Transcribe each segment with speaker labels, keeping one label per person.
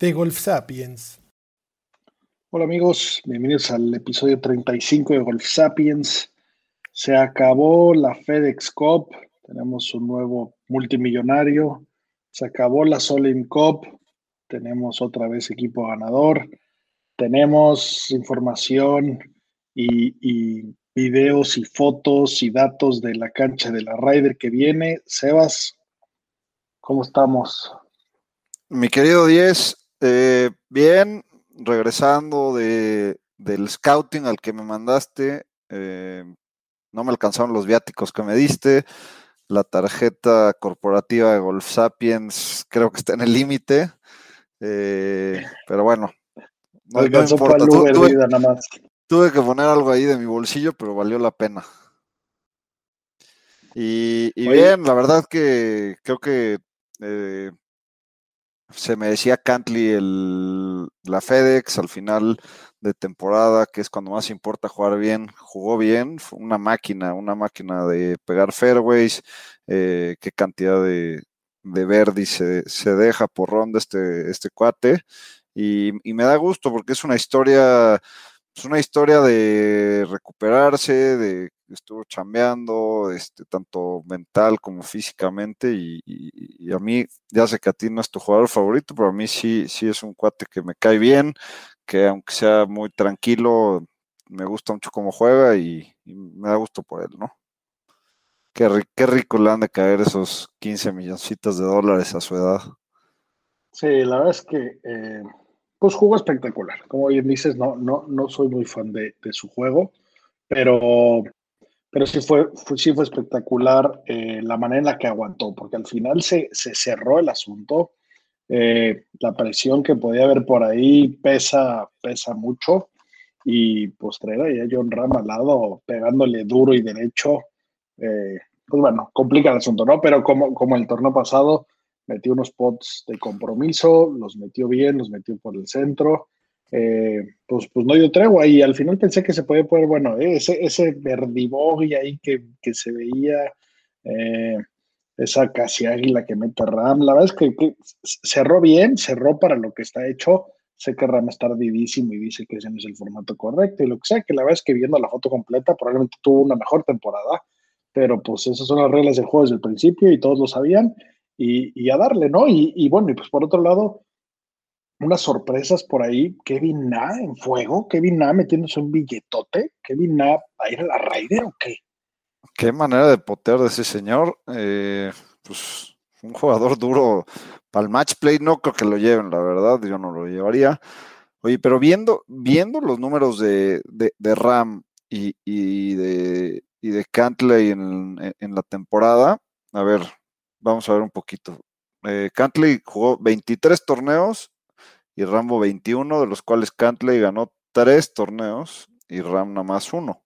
Speaker 1: De Golf Sapiens.
Speaker 2: Hola amigos, bienvenidos al episodio 35 de Golf Sapiens. Se acabó la FedEx Cup, tenemos un nuevo multimillonario. Se acabó la Solim Cup, tenemos otra vez equipo ganador. Tenemos información y, y videos y fotos y datos de la cancha de la Ryder que viene. Sebas, ¿cómo estamos?
Speaker 3: Mi querido Diez, eh, bien, regresando de, del scouting al que me mandaste, eh, no me alcanzaron los viáticos que me diste. La tarjeta corporativa de Golf Sapiens creo que está en el límite. Eh, pero bueno, no, no importa. Tuve, nada más. tuve, que poner algo ahí de mi bolsillo, pero valió la pena. Y, y bien, la verdad que creo que eh, se merecía Cantley el, la FedEx al final de temporada, que es cuando más importa jugar bien, jugó bien, fue una máquina, una máquina de pegar fairways, eh, qué cantidad de, de Verdi se, se, deja por ronda este, este cuate, y, y, me da gusto porque es una historia, es una historia de recuperarse, de estuvo chambeando, este, tanto mental como físicamente, y, a mí, ya sé que a ti no es tu jugador favorito, pero a mí sí, sí es un cuate que me cae bien, que aunque sea muy tranquilo, me gusta mucho cómo juega y, y me da gusto por él, ¿no? Qué, qué, rico le han de caer esos 15 milloncitos de dólares a su edad.
Speaker 2: Sí, la verdad es que eh, pues jugó espectacular. Como bien dices, no, no, no soy muy fan de, de su juego, pero pero sí fue, sí fue espectacular eh, la manera en la que aguantó, porque al final se, se cerró el asunto. Eh, la presión que podía haber por ahí pesa, pesa mucho. Y pues traer ahí a John Ram pegándole duro y derecho, eh, pues bueno, complica el asunto, ¿no? Pero como, como el torneo pasado, metió unos pots de compromiso, los metió bien, los metió por el centro eh, pues, pues no dio tregua y al final pensé que se podía poner, bueno, ese, ese verdibogue ahí que, que, se veía, eh, esa casi águila que mete Ram, la verdad es que, que, cerró bien, cerró para lo que está hecho, sé que Ram está ardidísimo y dice que ese no es el formato correcto y lo que sea, que la verdad es que viendo la foto completa probablemente tuvo una mejor temporada, pero pues esas son las reglas del juego desde el principio y todos lo sabían y, y a darle, ¿no? Y, y bueno, y pues por otro lado, unas sorpresas por ahí. Kevin Na en fuego, Kevin Na metiéndose un billetote. Kevin Na a ir a la Raider o qué?
Speaker 3: Qué manera de potear de ese señor. Eh, pues un jugador duro para el match play, no creo que lo lleven, la verdad, yo no lo llevaría. Oye, pero viendo, viendo los números de, de, de Ram y, y, de, y de Cantley en, en, la temporada, a ver, vamos a ver un poquito. Eh, Cantley jugó 23 torneos y Rambo 21, de los cuales Cantley ganó tres torneos y Ram nada más uno.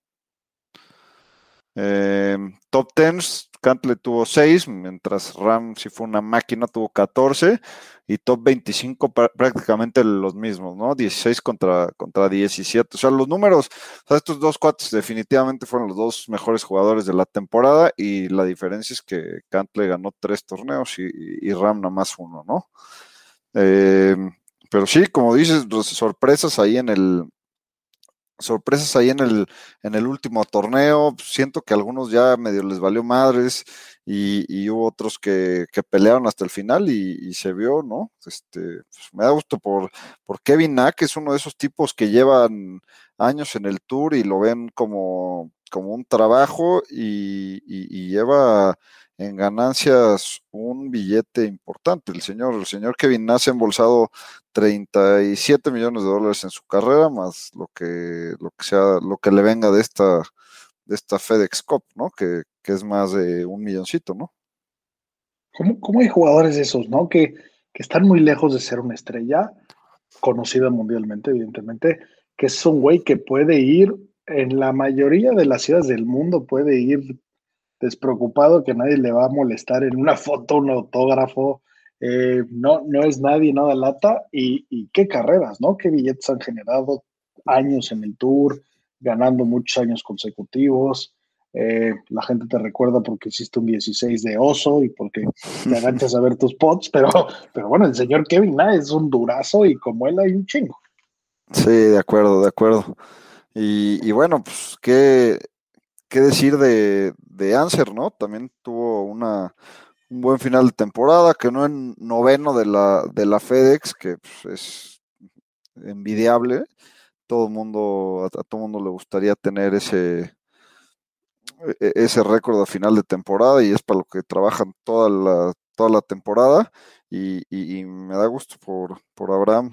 Speaker 3: Eh, top 10, Cantley tuvo 6, mientras Ram, si fue una máquina, tuvo 14, y top 25 prácticamente los mismos, ¿no? 16 contra, contra 17. O sea, los números, estos dos cuates definitivamente fueron los dos mejores jugadores de la temporada, y la diferencia es que Cantley ganó tres torneos y, y Ram nada más uno, ¿no? Eh, pero sí, como dices, sorpresas ahí en el sorpresas ahí en el en el último torneo. Siento que a algunos ya medio les valió madres y, y hubo otros que, que, pelearon hasta el final y, y se vio, ¿no? Este, pues me da gusto por, por Kevin Nack, que es uno de esos tipos que llevan años en el tour y lo ven como, como un trabajo y, y lleva en ganancias un billete importante. El señor, el señor Kevin Nass ha embolsado 37 millones de dólares en su carrera, más lo que, lo que sea, lo que le venga de esta, de esta FedEx Cup, ¿no? Que, que es más de un milloncito, ¿no?
Speaker 2: ¿Cómo, cómo hay jugadores esos, no? Que, que están muy lejos de ser una estrella, conocida mundialmente, evidentemente, que es un güey que puede ir en la mayoría de las ciudades del mundo, puede ir despreocupado, que nadie le va a molestar en una foto, un autógrafo, eh, no, no es nadie, nada lata, y, y qué carreras, ¿no? Qué billetes han generado, años en el tour, ganando muchos años consecutivos. Eh, la gente te recuerda porque hiciste un 16 de oso y porque te agachas a ver tus pots, pero, pero bueno, el señor Kevin es un durazo y como él hay un chingo.
Speaker 3: Sí, de acuerdo, de acuerdo. Y, y bueno, pues, ¿qué, qué decir de, de Anser, no? También tuvo una, un buen final de temporada, que no en noveno de la, de la FedEx, que pues, es envidiable. Todo mundo, a, a todo mundo le gustaría tener ese, e, ese récord a final de temporada y es para lo que trabajan toda la, toda la temporada y, y, y me da gusto por, por Abraham.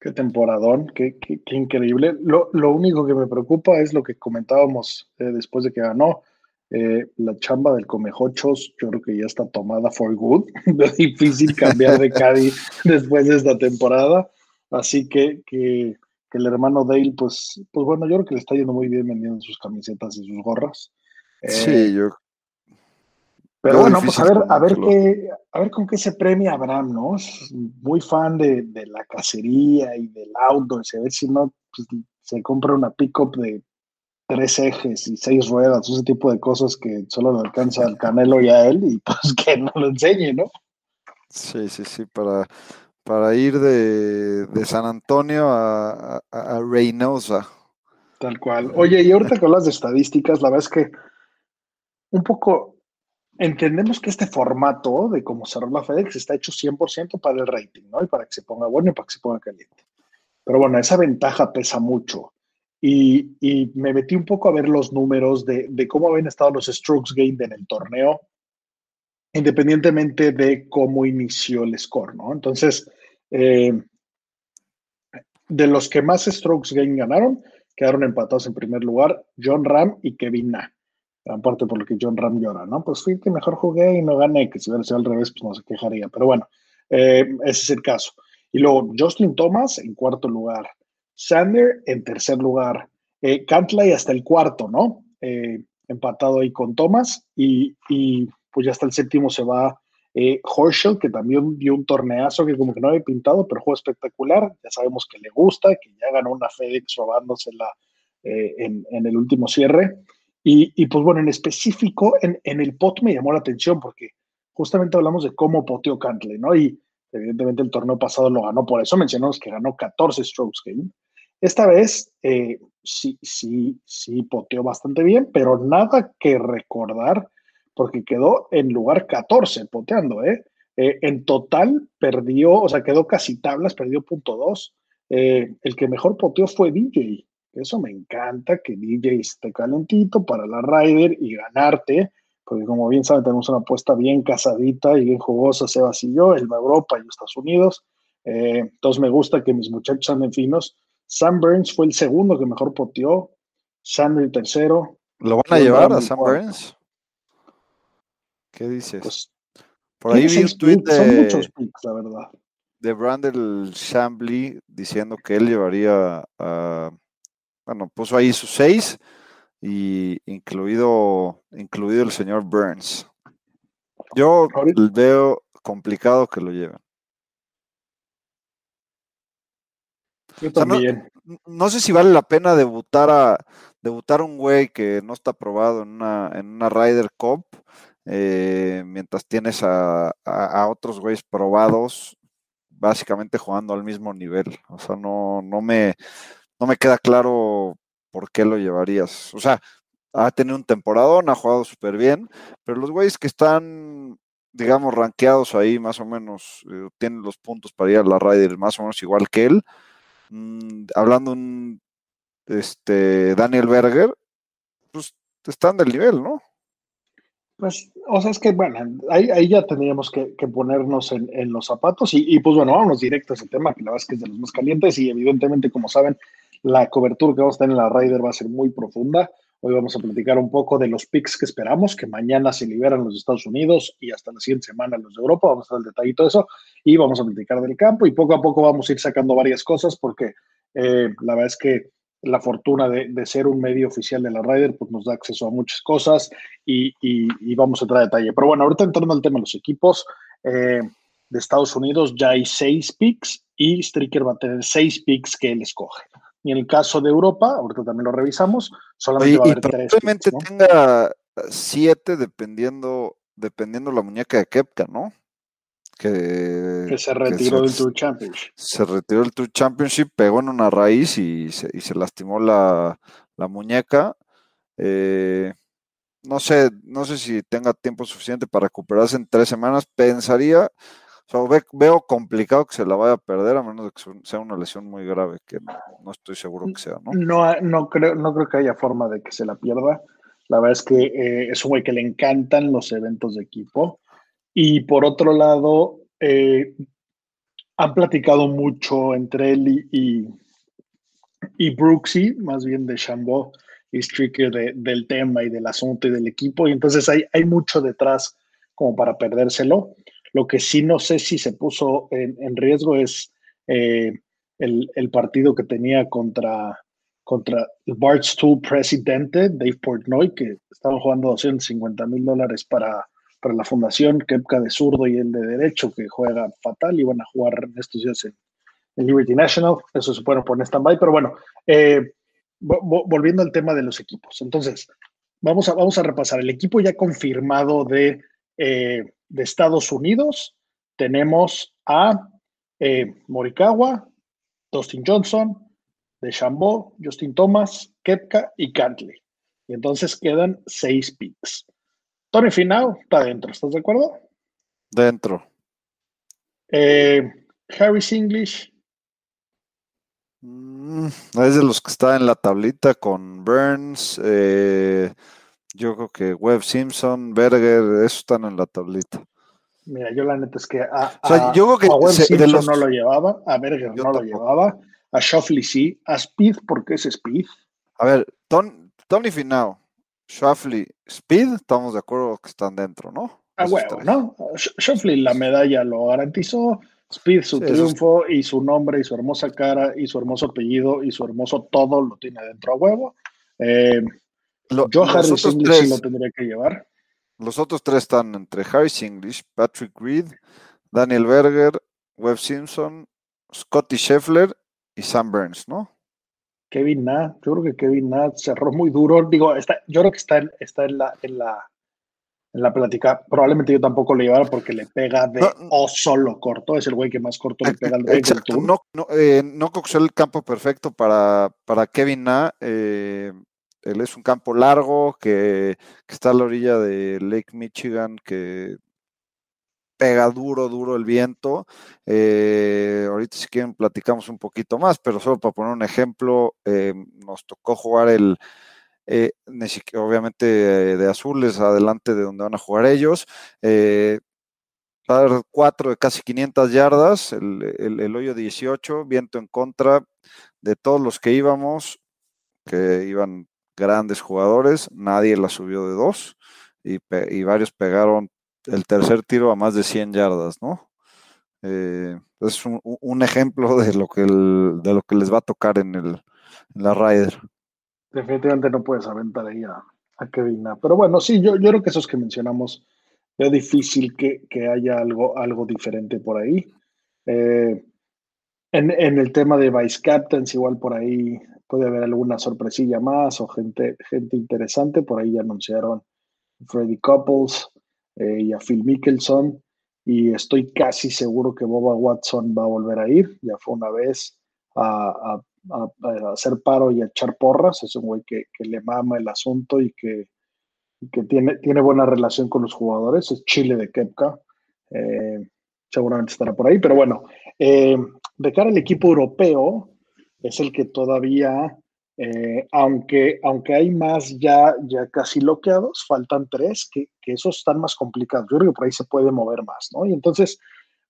Speaker 2: Qué temporadón, qué, qué, qué increíble. Lo, lo, único que me preocupa es lo que comentábamos eh, después de que ganó. Eh, la chamba del Comejochos, yo creo que ya está tomada for good. es difícil cambiar de Cádiz después de esta temporada. Así que, que, que, el hermano Dale, pues, pues bueno, yo creo que le está yendo muy bien vendiendo sus camisetas y sus gorras.
Speaker 3: Eh, sí, yo.
Speaker 2: Pero bueno, pues a ver, a ver qué, a ver con qué se premia Abraham, ¿no? Es muy fan de, de la cacería y del outdoor. A ver si no pues, se compra una pickup de tres ejes y seis ruedas, ese tipo de cosas que solo le alcanza al Canelo y a él, y pues que no lo enseñe, ¿no?
Speaker 3: Sí, sí, sí, para, para ir de, de San Antonio a, a, a, Reynosa.
Speaker 2: Tal cual. Oye, y ahorita que hablas de estadísticas, la verdad es que un poco entendemos que este formato de cómo cerró la FedEx está hecho 100% para el rating, ¿no? Y para que se ponga bueno y para que se ponga caliente. Pero bueno, esa ventaja pesa mucho. Y, y, me metí un poco a ver los números de, de, cómo habían estado los strokes gained en el torneo, independientemente de cómo inició el score, ¿no? Entonces, eh, de los que más strokes gained ganaron, quedaron empatados en primer lugar John Ram y Kevin Na. Gran parte por lo que John Ram llora, ¿no? Pues fui que mejor jugué y no gané, que si hubiera sido al revés, pues no se quejaría. Pero bueno, eh, ese es el caso. Y luego, Justin Thomas en cuarto lugar. Sander en tercer lugar, eh, Cantley hasta el cuarto, ¿no? Eh, empatado ahí con Thomas y, y, pues ya hasta el séptimo se va eh, Horschel, que también dio un torneazo que como que no había pintado, pero juego espectacular, ya sabemos que le gusta, que ya ganó una FedEx robándosela eh, en, el último cierre. Y, pues bueno, en específico, en, en, el pot me llamó la atención porque justamente hablamos de cómo poteó Cantley, ¿no? Y evidentemente el torneo pasado lo ganó, por eso mencionamos que ganó 14 strokes game. Esta vez eh, sí, sí, sí poteó bastante bien, pero nada que recordar porque quedó en lugar 14 poteando, ¿eh? eh en total perdió, o sea, quedó casi tablas, perdió punto dos. Eh, el que mejor poteó fue DJ. Eso me encanta, que DJ esté calentito para la Ryder y ganarte, porque como bien saben, tenemos una apuesta bien casadita y bien jugosa, Sebas y yo, el Europa y Estados Unidos. Eh, entonces me gusta que mis muchachos anden finos. Sam Burns fue el segundo que mejor poteó. Sam el tercero.
Speaker 3: ¿Lo van a llevar a Sam Burns? ¿Qué dices? Pues, Por ahí vi un tweet de,
Speaker 2: son muchos picks, la verdad.
Speaker 3: de Brandel Chambly diciendo que él llevaría a, bueno, puso ahí sus seis y incluido, incluido el señor Burns. Yo veo complicado que lo lleven.
Speaker 2: Yo también.
Speaker 3: O sea, no, no, sé si vale la pena debutar a debutar un güey que no está probado en una, en una Ryder Cup, eh, mientras tienes a, a, a otros güeyes probados, básicamente jugando al mismo nivel. O sea, no, no me, no me queda claro por qué lo llevarías. O sea, ha tenido un temporadón, ha jugado súper bien, pero los güeyes que están, digamos, rankeados ahí más o menos, eh, tienen los puntos para ir a la Ryder más o menos igual que él. Mm, hablando un este Daniel Berger, pues están del nivel, ¿no?
Speaker 2: Pues, o sea, es que, bueno, ahí, ahí ya tendríamos que, ponernos en, en, los zapatos y, y, pues bueno, vámonos directo a ese tema, que la verdad es que es de los más calientes y evidentemente, como saben, la cobertura que vamos a tener en la Ryder va a ser muy profunda. Hoy vamos a platicar un poco de los picks que esperamos, que mañana se liberan los Estados Unidos y hasta la siguiente semana los de Europa. Vamos a dar el detallito de eso y vamos a platicar del campo y poco a poco vamos a ir sacando varias cosas porque eh, la verdad es que la fortuna de, ser un medio oficial de la Ryder pues nos da acceso a muchas cosas y, vamos a entrar a detalle. Pero bueno, ahorita entrando al tema de los equipos eh, de Estados Unidos, ya hay seis picks y Stricker va a tener seis picks que él escoge. Y en el caso de Europa, ahorita también lo revisamos, solamente va a haber tres.
Speaker 3: Probablemente tenga siete dependiendo, dependiendo la muñeca de Kepka, ¿no?
Speaker 2: Que, se retiró del Tour Championship.
Speaker 3: Se retiró del Tour Championship, pegó en una raíz y se, y se lastimó la, muñeca. Eh, no sé, no sé si tenga tiempo suficiente para recuperarse en tres semanas. Pensaría veo complicado que se la vaya a perder, a menos de que sea una lesión muy grave, que no, estoy seguro que sea, ¿no?
Speaker 2: No, no, creo, no creo que haya forma de que se la pierda. La verdad es que eh, es un güey que le encantan los eventos de equipo. Y por otro lado, eh, han platicado mucho entre él y, y, Brooksy, más bien de Chambó y Stricker del tema y del asunto y del equipo. Y entonces hay, hay mucho detrás como para perdérselo. Lo que sí no sé si se puso en, riesgo es eh, el, partido que tenía contra, contra el Barstool presidente, Dave Portnoy, que estaban jugando 250 mil dólares para, para la fundación, Kepka de zurdo y el de derecho, que juega fatal y van a jugar estos días en, Liberty National. Eso se puede poner stand-by, pero bueno, eh, volviendo al tema de los equipos. Entonces, vamos a, vamos a repasar. El equipo ya confirmado de eh, de Estados Unidos tenemos a eh, Morikawa, Dustin Johnson, de Chambó, Justin Thomas, Kepka y Cantley. Y entonces quedan seis picks. Tony Finau está dentro, ¿estás de acuerdo?
Speaker 3: Dentro.
Speaker 2: Eh, Harris English.
Speaker 3: Mm, es de los que está en la tablita con Burns. Eh, yo creo que Webb Simpson, Berger, esos están en la tablita.
Speaker 2: Mira, yo la neta es que a, Webb Simpson no lo llevaba, a Berger no lo llevaba, a Shoffley sí, a Speed porque es Speed.
Speaker 3: A ver, Tony Finao, Shoffley, Speed, estamos de acuerdo que están dentro, ¿no?
Speaker 2: A huevo, ¿no? Shoffley la medalla lo garantizó, Speed su triunfo y su nombre y su hermosa cara y su hermoso apellido y su hermoso todo lo tiene dentro a huevo. Eh, lo, Yo Harris English lo tendría que llevar.
Speaker 3: Los otros tres están entre Harris English, Patrick Reed, Daniel Berger, Webb Simpson, Scotty Scheffler y Sam Burns, ¿no?
Speaker 2: Kevin Na, yo creo que Kevin Na cerró muy duro. Digo, está, yo creo que está, en, está en, la, en, la, en la plática. Probablemente yo tampoco lo llevara porque le pega de o solo corto. Es el güey que más corto le pega al rey
Speaker 3: No, no, eh, no el campo perfecto para, para Kevin Na. Eh, él es un campo largo que, está a la orilla de Lake Michigan, que pega duro, duro el viento. Eh, ahorita si quieren platicamos un poquito más, pero solo para poner un ejemplo, eh, nos tocó jugar el, eh, obviamente de azules, adelante de donde van a jugar ellos. Eh, cuatro de casi 500 yardas, el, hoyo 18, viento en contra de todos los que íbamos, que iban grandes jugadores, nadie la subió de dos y, varios pegaron el tercer tiro a más de 100 yardas, ¿no? Eh, es un, ejemplo de lo, que de lo que les va a tocar en, el, la Ryder.
Speaker 2: Definitivamente no puedes aventar ahí a, Kevin. Pero bueno, sí, yo, yo creo que esos que mencionamos, es difícil que, haya algo, algo diferente por ahí. Eh, en, en, el tema de Vice Captains, igual por ahí puede haber alguna sorpresilla más o gente, gente interesante. Por ahí anunciaron Freddy Couples eh, y a Phil Mickelson. Y estoy casi seguro que Boba Watson va a volver a ir. Ya fue una vez a, hacer paro y a echar porras. Es un güey que, le mama el asunto y que, que tiene, tiene buena relación con los jugadores. Es Chile de Kepka. Eh, seguramente estará por ahí. Pero bueno, eh, de cara al equipo europeo, es el que todavía, eh, aunque, aunque hay más ya, ya casi bloqueados, faltan tres, que, esos están más complicados. Yo creo que por ahí se puede mover más, ¿no? Y entonces,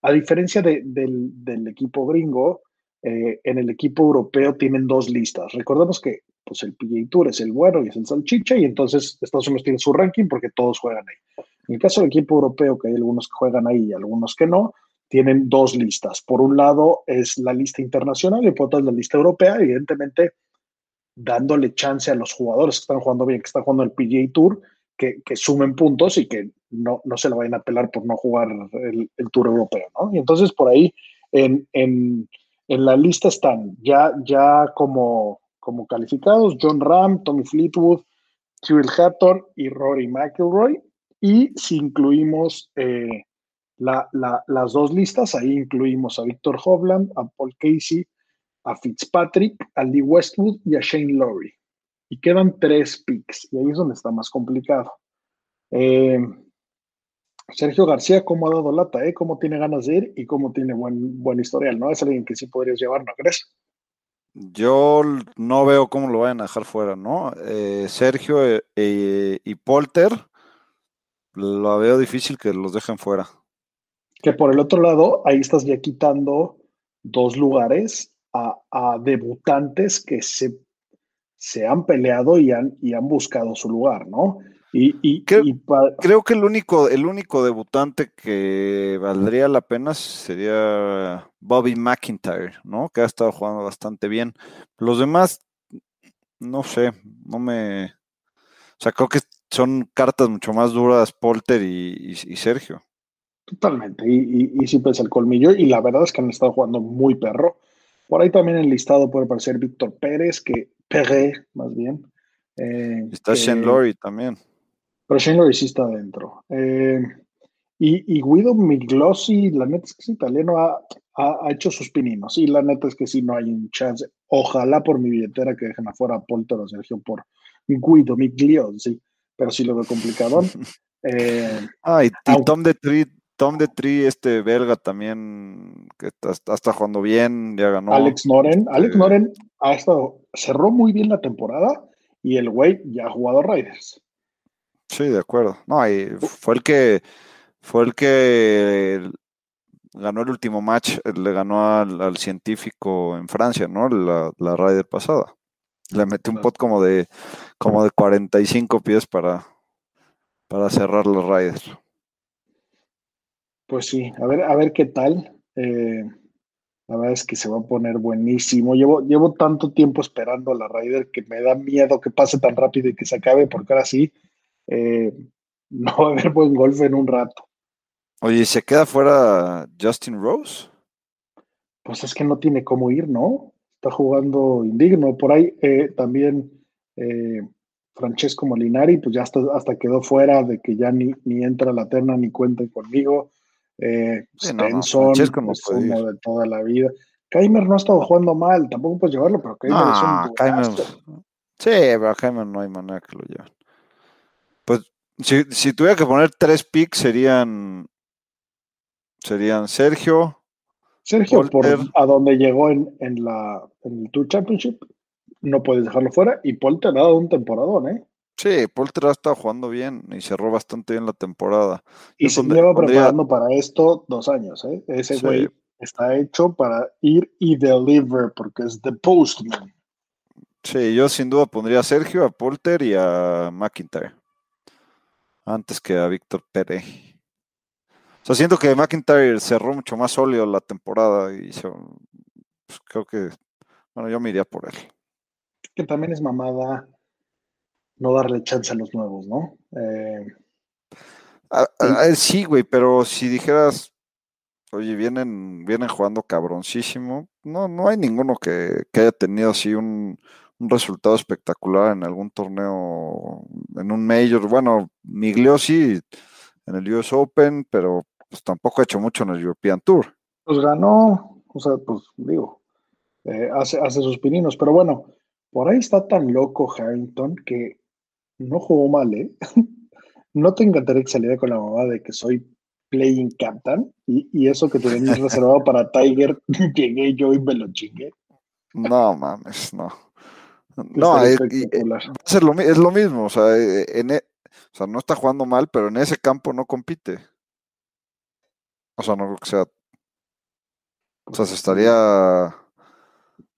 Speaker 2: a diferencia del, equipo gringo, eh, en el equipo europeo tienen dos listas. Recordemos que pues el PGA Tour es el bueno y es el salchicha, y entonces Estados Unidos tiene su ranking porque todos juegan ahí. En el caso del equipo europeo, que hay algunos que juegan ahí y algunos que no, tienen dos listas. Por un lado es la lista internacional y por otro es la lista europea, evidentemente dándole chance a los jugadores que están jugando bien, que están jugando el PGA Tour, que, sumen puntos y que no, no se lo vayan a pelar por no jugar el, Tour Europeo, ¿no? Y entonces por ahí en, en, en la lista están ya, ya como, como calificados John Ram, Tommy Fleetwood, Cyril Hatton y Rory McIlroy. Y si incluimos eh, las dos listas, ahí incluimos a Victor Hovland, a Paul Casey, a Fitzpatrick, a Lee Westwood y a Shane Lowry. Y quedan tres picks, y ahí es donde está más complicado. Eh, Sergio García, cómo ha dado lata, ¿eh? cómo tiene ganas de ir y cómo tiene buen, buen historial, ¿no? Es alguien que sí podrías llevar, ¿no crees?
Speaker 3: Yo no veo cómo lo vayan a dejar fuera, ¿no? Eh, Sergio eh, y Polter, lo veo difícil que los dejen fuera.
Speaker 2: Que por el otro lado, ahí estás ya quitando dos lugares a, a debutantes que se, se han peleado y han, y han buscado su lugar, ¿no? Y,
Speaker 3: creo, que el único, el único debutante que valdría la pena sería Bobby McIntyre, ¿no? Que ha estado jugando bastante bien. Los demás, no sé, no me. O sea, creo que son cartas mucho más duras Polter y, Sergio.
Speaker 2: Totalmente, y, y, sí pesa el colmillo, y la verdad es que han estado jugando muy perro. Por ahí también en el listado puede aparecer Víctor Pérez, que Peré, más bien.
Speaker 3: Eh, Está Shane Lowry también.
Speaker 2: Pero Shane Lowry sí está adentro. Eh, y, Guido Miglossi, la neta es que es italiano, ha, hecho sus pininos. Y la neta es que sí, no hay un chance. Ojalá por mi billetera que dejen afuera a Polter o Sergio por Guido Miglossi, pero sí lo veo complicado.
Speaker 3: Eh, ah, y, Tom de Tom de Tree, este belga también, que está, está, jugando bien, ya ganó.
Speaker 2: Alex Noren, Alex este Noren ha estado, cerró muy bien la temporada y el güey ya ha jugado Raiders.
Speaker 3: Sí, de acuerdo. No, y fue el que fue el que ganó el último match, le ganó al, científico en Francia, ¿no? La, la Ryder pasada. Le metió un pot como de como de 45 pies para, para cerrar los Ryder.
Speaker 2: Pues sí, a ver, a ver qué tal. Eh, la verdad es que se va a poner buenísimo. Llevo, llevo tanto tiempo esperando a la Ryder que me da miedo que pase tan rápido y que se acabe, porque ahora sí eh, no va a haber buen golf en un rato.
Speaker 3: Oye, ¿se queda fuera Justin Rose?
Speaker 2: Pues es que no tiene cómo ir, ¿no? Está jugando indigno. Por ahí eh, también eh, Francesco Molinari, pues ya hasta, hasta, quedó fuera de que ya ni, ni entra a la terna ni cuente conmigo. Eh, Stenson es uno de toda la vida. Kaimer no ha estado jugando mal, tampoco puedes llevarlo, pero Kaimer es un Kaimer,
Speaker 3: Sí, pero Kaimer no hay manera que lo lleven. Si, si, tuviera que poner tres picks serían serían Sergio.
Speaker 2: Sergio, por a donde llegó en, en, la, en el Tour Championship, no puedes dejarlo fuera. Y Polter ha dado un temporadón, ¿eh?
Speaker 3: Sí, Polter ha estado jugando bien y cerró bastante bien la temporada.
Speaker 2: Y se lleva preparando para esto dos años, ¿eh? Ese güey está hecho para ir y deliver porque es The Postman.
Speaker 3: Sí, yo sin duda pondría a Sergio, a Polter y a McIntyre antes que a Víctor Pérez. O sea, siento que McIntyre cerró mucho más sólido la temporada y pues, creo que, bueno, yo me iría por él.
Speaker 2: Que también es mamada no darle chance a los nuevos, ¿no? Eh,
Speaker 3: sí, güey, pero si dijeras, oye, vienen, vienen jugando cabroncísimo, no, no hay ninguno que, que haya tenido así un, un resultado espectacular en algún torneo, en un Major. Bueno, Migliosi en el US Open, pero pues tampoco ha hecho mucho en el European Tour.
Speaker 2: Pues ganó, o sea, pues digo, eh, hace, hace sus pininos, pero bueno, por ahí está tan loco Harrington que no jugó mal, ¿eh? no te encantaría que saliera con la mamá de que soy playing captain y, y eso que te reservado para Tiger, llegué yo y me lo chingué.
Speaker 3: No mames, no. No, es, lo, mismo, o sea, e, en, e, o sea, no está jugando mal, pero en ese campo no compite. O sea, no creo que sea. O sea, se estaría.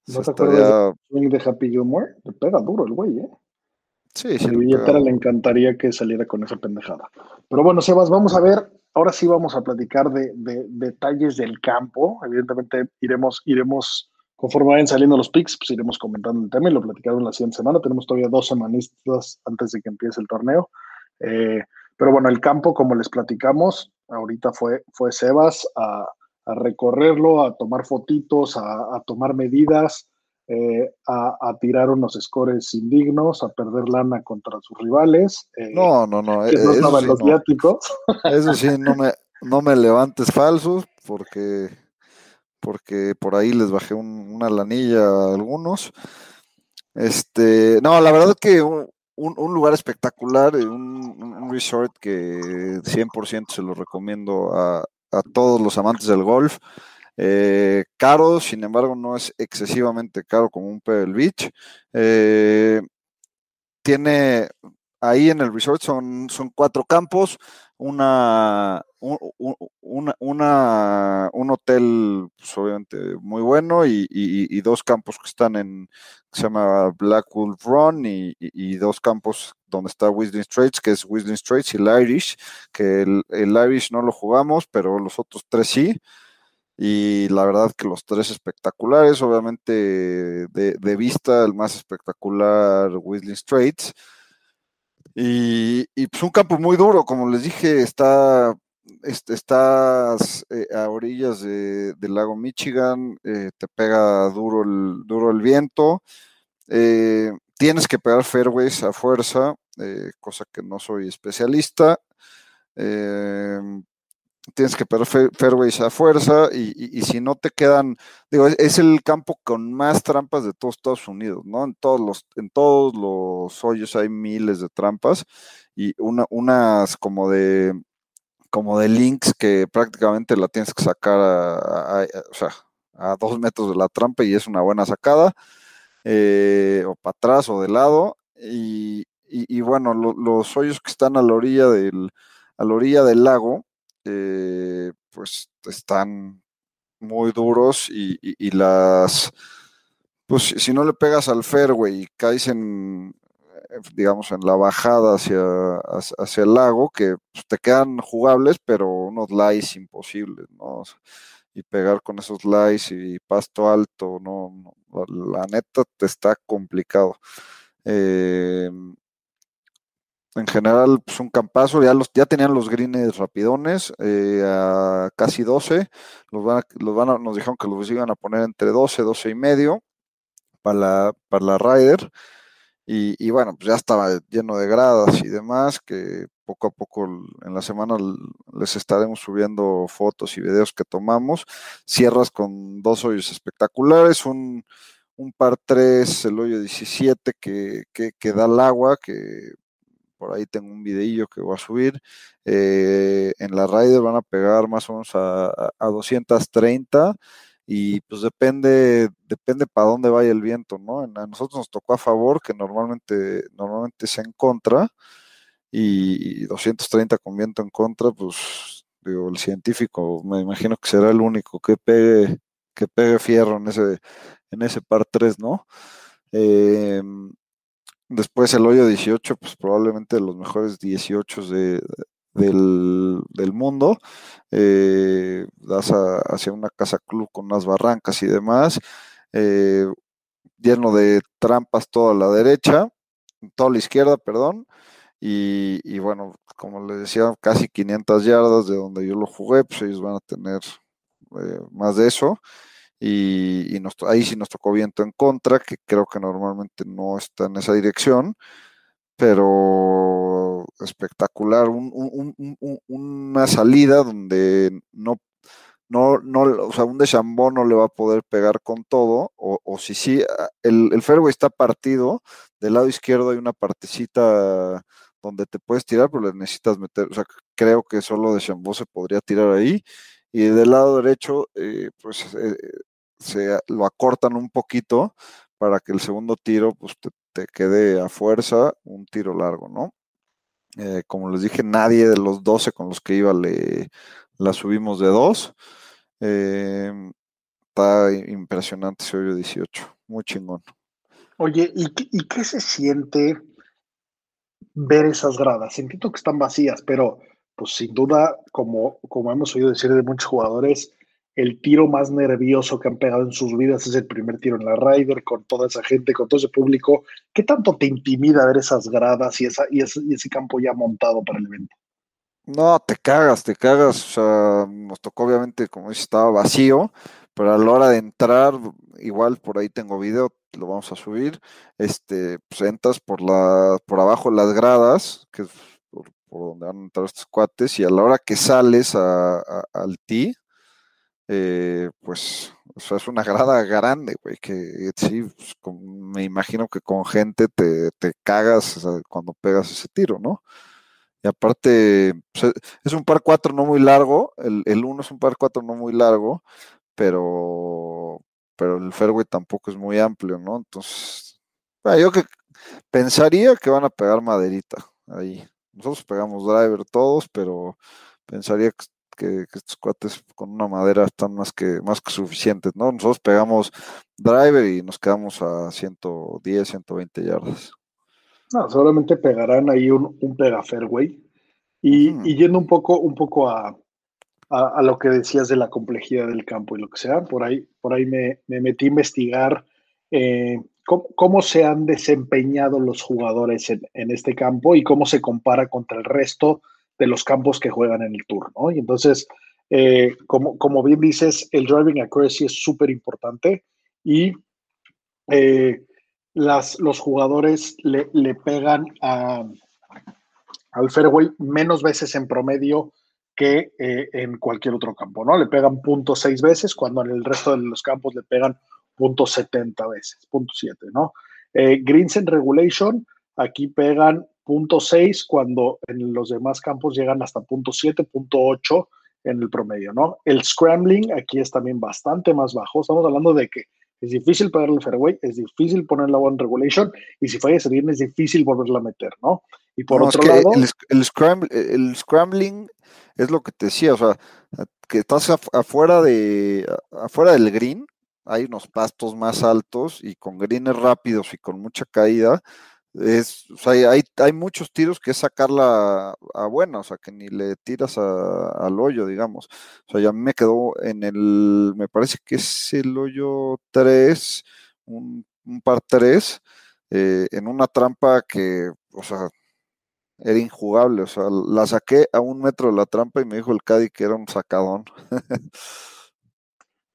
Speaker 2: ¿No te acuerdas del de Happy Gilmore? Le pega duro el güey, ¿eh?
Speaker 3: Sí, sí.
Speaker 2: A billetera le encantaría que saliera con esa pendejada. Pero bueno, Sebas, vamos a ver. Ahora sí vamos a platicar de, detalles del campo. Evidentemente iremos, iremos, conforme vayan saliendo los picks, pues iremos comentando el tema y lo platicaremos la siguiente semana. Tenemos todavía dos semanistas antes de que empiece el torneo. Eh, pero bueno, el campo, como les platicamos, ahorita fue, fue Sebas a, recorrerlo, a tomar fotitos, a, tomar medidas, eh, a, tirar unos scores indignos, a perder lana contra sus rivales.
Speaker 3: Eh, no, no, no.
Speaker 2: Que no estaban los viáticos.
Speaker 3: Eso sí, no me, no me levantes falsos, porque, porque por ahí les bajé una lanilla a algunos. Este, no, la verdad que un, lugar espectacular, eh, un, resort que 100% se lo recomiendo a, todos los amantes del golf. Eh, caro, sin embargo, no es excesivamente caro como un Pebble Beach. Eh, tiene ahí en el resort son, son cuatro campos, una, un, un hotel pues, obviamente muy bueno y, dos campos que están en, se llama Black Wolf Run y, dos campos donde está Whistling Straits, que es Whistling Straits y el Irish, que el, Irish no lo jugamos, pero los otros tres sí. Y la verdad que los tres espectaculares, obviamente de, de vista el más espectacular Whistling Straits y, pues un campo muy duro, como les dije, está, estás eh, a orillas del lago Michigan, eh, te pega duro el, duro el viento, eh, tienes que pegar fairways a fuerza, cosa que no soy especialista tienes que perder fairways a fuerza y, si no te quedan, digo, es, el campo con más trampas de todos Estados Unidos, ¿no? En todos los, en todos los hoyos hay miles de trampas y una, unas como de como de links que prácticamente la tienes que sacar a, dos metros de la trampa y es una buena sacada, eh, o para atrás o de lado, y, bueno, los hoyos que están a la orilla del, a la orilla del lago, eh, pues están muy duros y, las, pues si no le pegas al fairway y caes en, digamos, en la bajada hacia, hacia el lago, que pues, te quedan jugables, pero unos lies imposibles, ¿no? Y pegar con esos lies y pasto alto, no, la, neta te está complicado. Eh, en general, pues un campazo, ya los, ya tenían los greens rapidones, eh, a casi 12, los van, los van nos dijeron que los iban a poner entre 12, 12 y medio para la, para la Rider, y, bueno, pues ya estaba lleno de gradas y demás, que poco a poco en la semana les estaremos subiendo fotos y videos que tomamos, cierras con dos hoyos espectaculares, un, un par 3, el hoyo 17 que, que, que da el agua, que por ahí tengo un videillo que voy a subir. Eh, en la Rider van a pegar más o menos a, 230 y pues depende, depende para dónde vaya el viento, ¿no? A nosotros nos tocó a favor, que normalmente, normalmente es en contra, y 230 con viento en contra, pues digo, el científico me imagino que será el único que pegue, que pegue fierro en ese, en ese par 3, ¿no? Eh, Después el hoyo 18, pues probablemente de los mejores 18 de, del, mundo. Eh, das hacia una casa club con unas barrancas y demás. Eh, lleno de trampas toda la derecha, toda la izquierda, perdón. Y, bueno, como les decía, casi 500 yardas de donde yo lo jugué, pues ellos van a tener eh, más de eso y, ahí sí nos tocó viento en contra, que creo que normalmente no está en esa dirección, pero espectacular, una salida donde no, no, no, o sea, un Deschambon no le va a poder pegar con todo, o, si sí, ah, el, el fairway está partido, del lado izquierdo hay una partecita donde te puedes tirar, pero le necesitas meter, o sea, creo que solo Deschambon se podría tirar ahí, y del lado derecho, eh, pues eh, se lo acortan un poquito para que el segundo tiro pues, te, quede a fuerza un tiro largo, ¿no? Eh, como les dije, nadie de los 12 con los que iba le la subimos de 2. Em, está impresionante ese hoyo 18, muy chingón.
Speaker 2: Oye, ¿y, ¿y qué se siente ver esas gradas? Entiendo que están vacías, pero pues sin duda, como, como hemos oído decir de muchos jugadores, el tiro más nervioso que han pegado en sus vidas es el primer tiro en la Ryder, con toda esa gente, con todo ese público. ¿Qué tanto te intimida ver esas gradas y, esa, y, ese, y ese campo ya montado para el evento?
Speaker 3: No, te cagas, te cagas. O sea, nos tocó obviamente, como dices, estaba vacío, pero a la hora de entrar, igual por ahí tengo video, lo vamos a subir. Este, pues entras por la, por abajo las gradas, que es por, donde van a entrar estos cuates, y a la hora que sales al tee, eh, pues, o es una grada grande, güey, que sí, pues, me imagino que con gente te, te cagas cuando pegas ese tiro, ¿no? Y aparte, pues, es un par 4 no muy largo, el, el 1 es un par 4 no muy largo, pero, pero el fairway tampoco es muy amplio, ¿no? Entonces, yo que pensaría que van a pegar maderita ahí. Nosotros pegamos driver todos, pero pensaría que que, estos cuates con una madera están más que, más que suficientes, ¿no? Nosotros pegamos driver y nos quedamos a 110, 120 yardas.
Speaker 2: No, seguramente pegarán ahí un, un pega fairway. Y, y, yendo un poco, un poco a, a, lo que decías de la complejidad del campo y lo que sea, por ahí, por ahí me, me metí a investigar eh, cómo, cómo, se han desempeñado los jugadores en, en, este campo y cómo se compara contra el resto de los campos que juegan en el tour, ¿no? Y entonces, eh, como, como bien dices, el driving accuracy es súper importante y eh, las, los jugadores le, le pegan a, al fairway menos veces en promedio que eh, en cualquier otro campo, ¿no? Le pegan punto seis veces cuando en el resto de los campos le pegan punto 70 veces, punto 7, ¿no? greens en regulation, aquí pegan punto 6 cuando en los demás campos llegan hasta punto 7, punto 8 en el promedio, ¿no? El scrambling aquí es también bastante más bajo. Estamos hablando de que es difícil pegarle el fairway, es difícil poner la one regulation y si falla bien es difícil volverla a meter, ¿no? Y por otro lado...
Speaker 3: El, el, el, scrambling es lo que te decía, o sea, que estás afuera, de, afuera del green, hay unos pastos más altos y con greens rápidos y con mucha caída, es, o hay, hay muchos tiros que es sacarla a buena, o sea, que ni le tiras al hoyo, digamos. O sea, ya me quedó en el, me parece que es el hoyo 3, un, par 3, eh, en una trampa que, o sea, era injugable, o sea, la saqué a un metro de la trampa y me dijo el Caddy que era un sacadón.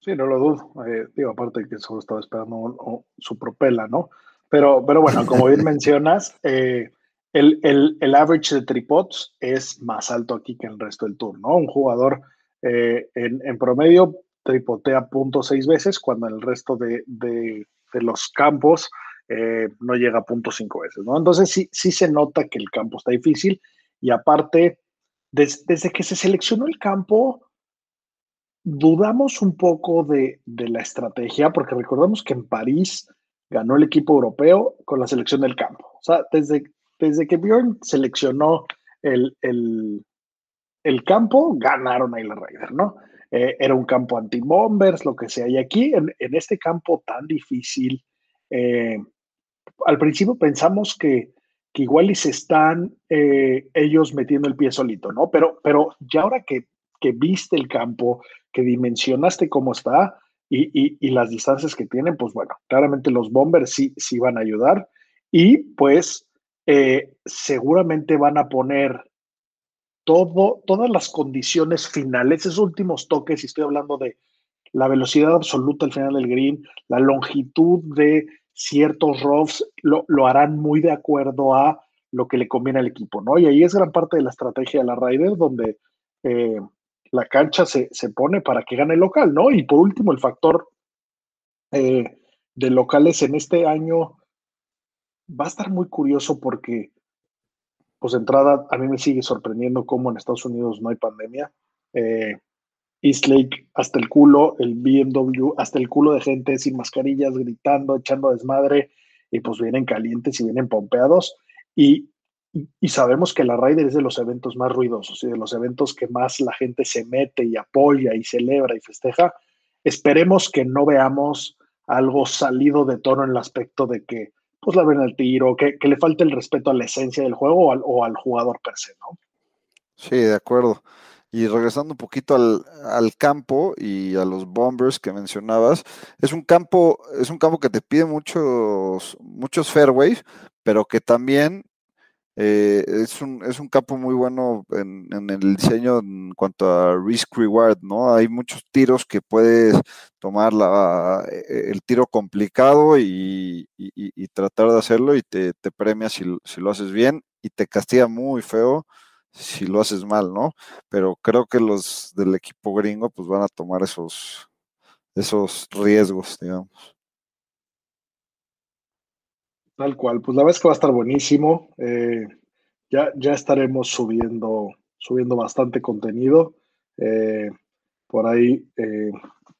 Speaker 2: sí, no lo dudo. Eh, digo, aparte que solo estaba esperando su propela, ¿no? Pero, pero bueno, como bien mencionas, eh, el, el, el, average de tripods es más alto aquí que en el resto del tour, ¿no? Un jugador eh, en, en, promedio tripotea punto seis veces, cuando en el resto de, de, de los campos eh, no llega a punto cinco veces, ¿no? Entonces sí, sí se nota que el campo está difícil y aparte, des, desde que se seleccionó el campo, dudamos un poco de, de la estrategia, porque recordamos que en París ganó el equipo europeo con la selección del campo. O sea, desde, desde que Bjorn seleccionó el, el, el campo, ganaron ahí la Raider, ¿no? Eh, era un campo anti-bombers, lo que sea. Y aquí, en, en este campo tan difícil, eh, al principio pensamos que, que, igual y se están eh, ellos metiendo el pie solito, ¿no? Pero, pero ya ahora que, que viste el campo, que dimensionaste cómo está, y, las distancias que tienen, pues bueno, claramente los bombers sí, sí van a ayudar y pues eh, seguramente van a poner todo, todas las condiciones finales, esos últimos toques, y estoy hablando de la velocidad absoluta al final del green, la longitud de ciertos roughs, lo, lo harán muy de acuerdo a lo que le conviene al equipo, ¿no? Y ahí es gran parte de la estrategia de la Ryder, donde eh, la cancha se, se, pone para que gane el local, ¿no? Y por último, el factor eh, de locales en este año va a estar muy curioso porque, pues de entrada, a mí me sigue sorprendiendo cómo en Estados Unidos no hay pandemia. Eh, East Lake hasta el culo, el BMW hasta el culo de gente sin mascarillas, gritando, echando desmadre, y pues vienen calientes y vienen pompeados. Y y, sabemos que la Ryder es de los eventos más ruidosos y de los eventos que más la gente se mete y apoya y celebra y festeja. esperemos que no veamos algo salido de tono en el aspecto de que pues la ven al tiro, que, que le falte el respeto a la esencia del juego o al, o al jugador per se, ¿no?
Speaker 3: Sí, de acuerdo. Y regresando un poquito al, al, campo y a los bombers que mencionabas, es un campo, es un campo que te pide muchos, muchos fairways, pero que también eh, es, un, es un campo muy bueno en, en, el diseño en cuanto a risk reward, ¿no? Hay muchos tiros que puedes tomar la, e, el tiro complicado y, y, y tratar de hacerlo y te, te premia si, si lo haces bien y te castiga muy feo si lo haces mal, ¿no? Pero creo que los del equipo gringo pues van a tomar esos, esos riesgos, digamos.
Speaker 2: Tal cual, pues la verdad es que va a estar buenísimo. Eh, ya, ya estaremos subiendo, subiendo bastante contenido. Eh, por ahí eh,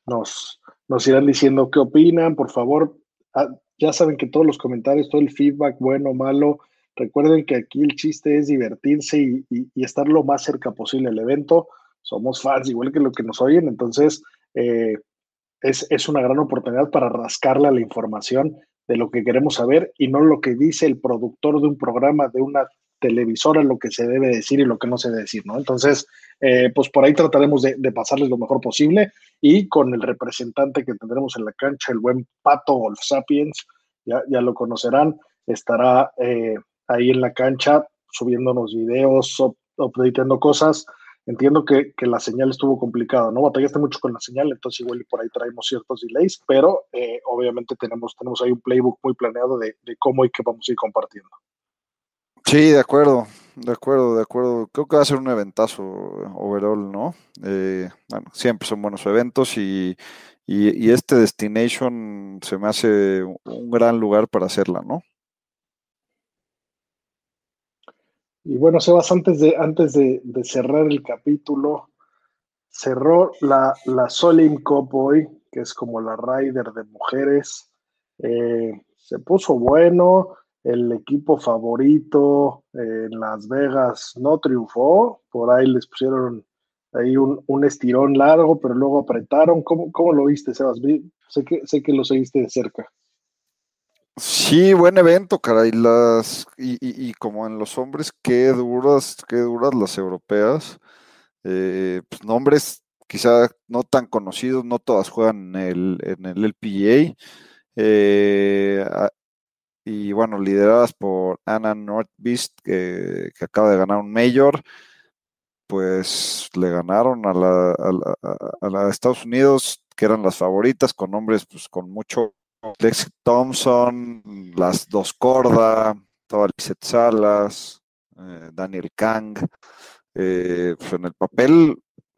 Speaker 2: nos, nos irán diciendo qué opinan. Por favor, ah, ya saben que todos los comentarios, todo el feedback, bueno malo, Recuerden que aquí el chiste es divertirse y, y, estar lo más cerca posible del evento. Somos fans, igual que lo que nos oyen, entonces es, es, una gran oportunidad para rascarle a la información de lo que queremos saber y no lo que dice el productor de un programa, de una televisora, lo que se debe decir y lo que no se debe decir, ¿no? Entonces, eh, pues por ahí trataremos de, pasarles lo mejor posible y con el representante que tendremos en la cancha, el buen Pato Golf Sapiens, ya, ya lo conocerán, estará eh, ahí en la cancha subiéndonos videos, updateando cosas. Entiendo que, que, la señal estuvo complicada, ¿no? Batallaste mucho con la señal, entonces igual por ahí traemos ciertos delays, pero eh, obviamente tenemos, tenemos ahí un playbook muy planeado de, de cómo y qué vamos a ir compartiendo.
Speaker 3: Sí, de acuerdo, de acuerdo, de acuerdo. Creo que va a ser un eventazo overall, ¿no? Eh, bueno, siempre son buenos eventos y, y, y, este Destination se me hace un gran lugar para hacerla, ¿no?
Speaker 2: Y bueno, Sebas, antes de, antes de, cerrar el capítulo, cerró la, la Solim Cup hoy, que es como la Ryder de mujeres. Eh, se puso bueno, el equipo favorito en Las Vegas no triunfó, por ahí les pusieron ahí un, un estirón largo, pero luego apretaron. ¿Cómo, cómo lo viste, Sebas? Sé que, sé que lo seguiste de cerca.
Speaker 3: Sí, buen evento, caray. Las, y, y, como en los hombres, qué duras, qué duras las europeas. Eh, pues nombres quizá no tan conocidos, no todas juegan en el, en el LPGA. Eh, y bueno, lideradas por Anna Northbeast, que, que, acaba de ganar un Mayor, pues le ganaron a la, a la, a la Estados Unidos, que eran las favoritas, con nombres pues con mucho Lex Thompson, las dos Corda, toda Lizette Salas, eh, Daniel Kang. Eh, pues en el papel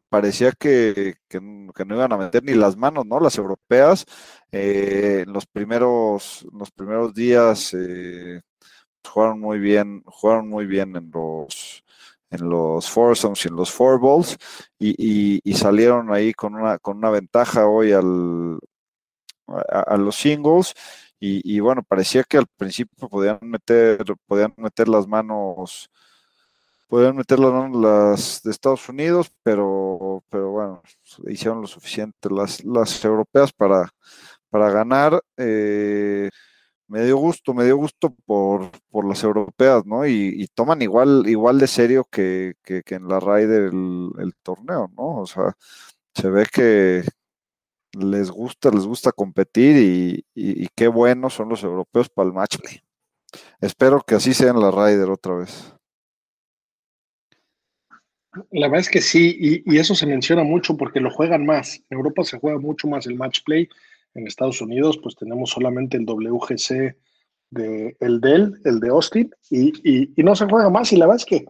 Speaker 3: parecía que, que, que, no iban a meter ni las manos, ¿no? Las europeas. Eh, en los primeros, los primeros días pues jugaron muy bien, jugaron muy bien en los en los foursomes y en los four balls y, y, y, salieron ahí con una, con una ventaja hoy al, a, a los singles y, y, bueno, parecía que al principio podían meter, podían meter las manos, podían meter las manos las de Estados Unidos, pero, pero bueno, hicieron lo suficiente las, las europeas para, para ganar. Eh, me dio gusto, me dio gusto por, por las europeas, ¿no? Y, y toman igual, igual de serio que, que, que en la raíz del el torneo, ¿no? O sea, se ve que, les gusta, les gusta competir y, qué buenos son los europeos para el match play. Espero que así sea en la Ryder otra vez.
Speaker 2: La verdad es que sí, y, y, eso se menciona mucho porque lo juegan más. En Europa se juega mucho más el match play. En Estados Unidos, pues tenemos solamente el WGC de el Dell, el de Austin, y, y, no se juega más. Y la verdad es que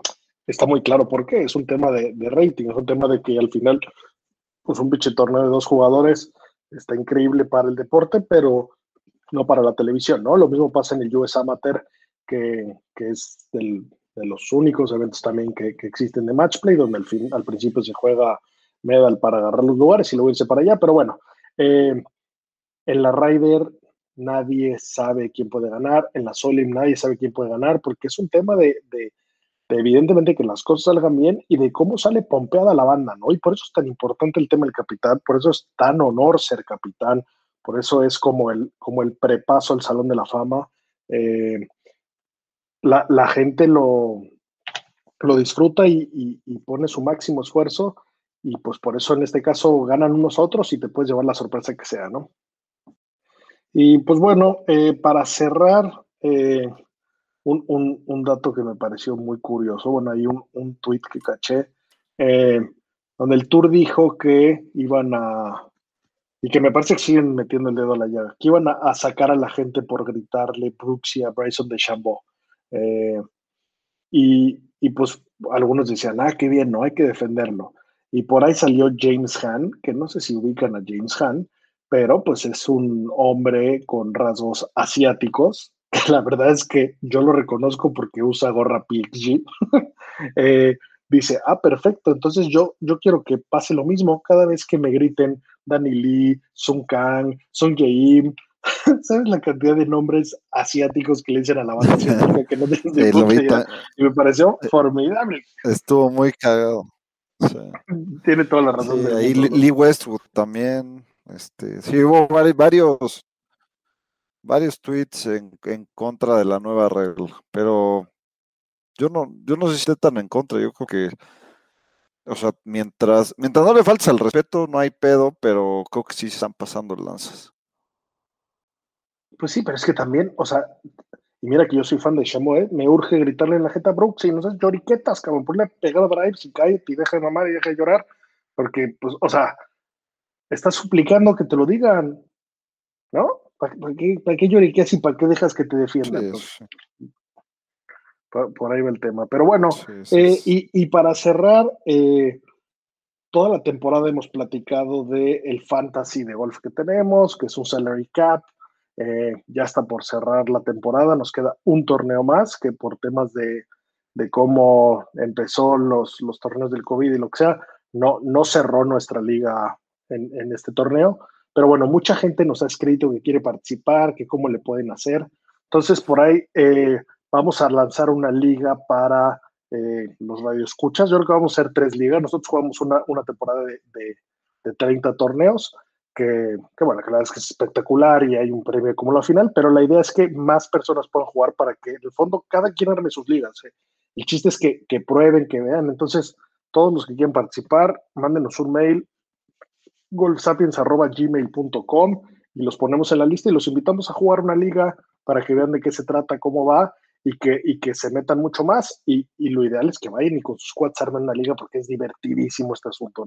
Speaker 2: está muy claro por qué. Es un tema de, de rating, es un tema de que al final pues un pinche torneo de dos jugadores está increíble para el deporte, pero no para la televisión, ¿no? Lo mismo pasa en el US Amateur, que, que es de los únicos eventos también que, que, existen de match play, donde al, fin, al principio se juega medal para agarrar los lugares y luego irse para allá, pero bueno, eh, en la Ryder nadie sabe quién puede ganar, en la Solim nadie sabe quién puede ganar, porque es un tema de, de, evidentemente que las cosas salgan bien y de cómo sale pompeada la banda, ¿no? Y por eso es tan importante el tema del capitán, por eso es tan honor ser capitán, por eso es como el, como el prepaso al Salón de la Fama. Eh, la, gente lo, lo disfruta y, pone su máximo esfuerzo y pues por eso en este caso ganan unos otros y te puedes llevar la sorpresa que sea, ¿no? Y pues bueno, eh, para cerrar, eh, un, dato que me pareció muy curioso. Bueno, hay un, un tweet que caché eh, donde el Tour dijo que iban a, y que me parece que siguen metiendo el dedo a la llaga, que iban a, sacar a la gente por gritarle Brooks y a Bryson de Chambó. Eh, y, y, pues algunos decían, ah, qué bien, no hay que defenderlo. Y por ahí salió James Han, que no sé si ubican a James Han, pero pues es un hombre con rasgos asiáticos, la verdad es que yo lo reconozco porque usa gorra PXG, eh, dice, ah, perfecto, entonces yo, yo quiero que pase lo mismo cada vez que me griten Danny Lee, Sun Kang, Sun Jae ¿Sabes la cantidad de nombres asiáticos que le dicen a la banda que no Y me pareció eh, formidable.
Speaker 3: Estuvo muy cagado.
Speaker 2: Tiene toda la razón.
Speaker 3: ahí Lee Westwood también. Este, sí, hubo varios varios tweets en, contra de la nueva regla, pero yo no, yo no sé si esté tan en contra, yo creo que, o sea, mientras, mientras no le faltes al respeto, no hay pedo, pero creo que sí se están pasando lanzas.
Speaker 2: Pues sí, pero es que también, o sea, y mira que yo soy fan de Shamoe, ¿eh? me urge gritarle en la jeta Brooks y no sé, lloriquetas, cabrón, ponle a pegar a drives y cae y deja de mamar y deja de llorar, porque, pues, o sea, estás suplicando que te lo digan, ¿no? ¿Para, qué, para qué lloriqueas y para qué dejas que te defiendan? Por, ahí va el tema. Pero bueno, eh, y, para cerrar, eh, toda la temporada hemos platicado del el fantasy de golf que tenemos, que es un salary cap. Eh, ya está por cerrar la temporada, nos queda un torneo más que por temas de, cómo empezó los, los torneos del COVID y lo que sea, no, no cerró nuestra liga en, en este torneo. Pero bueno, mucha gente nos ha escrito que quiere participar, que cómo le pueden hacer. Entonces, por ahí eh, vamos a lanzar una liga para eh, los radioescuchas. Yo creo que vamos a hacer tres ligas. Nosotros jugamos una, una temporada de, de, 30 torneos, que, que, bueno, que la verdad es que es espectacular y hay un premio como la final, pero la idea es que más personas puedan jugar para que en el fondo cada quien arme sus ligas. ¿eh? El chiste es que, que prueben, que vean. Entonces, todos los que quieran participar, mándenos un mail golfsapiens.gmail.com y los ponemos en la lista y los invitamos a jugar una liga para que vean de qué se trata, cómo va y que, y que se metan mucho más. Y, y lo ideal es que vayan y con sus quads armen una liga porque es divertidísimo este asunto.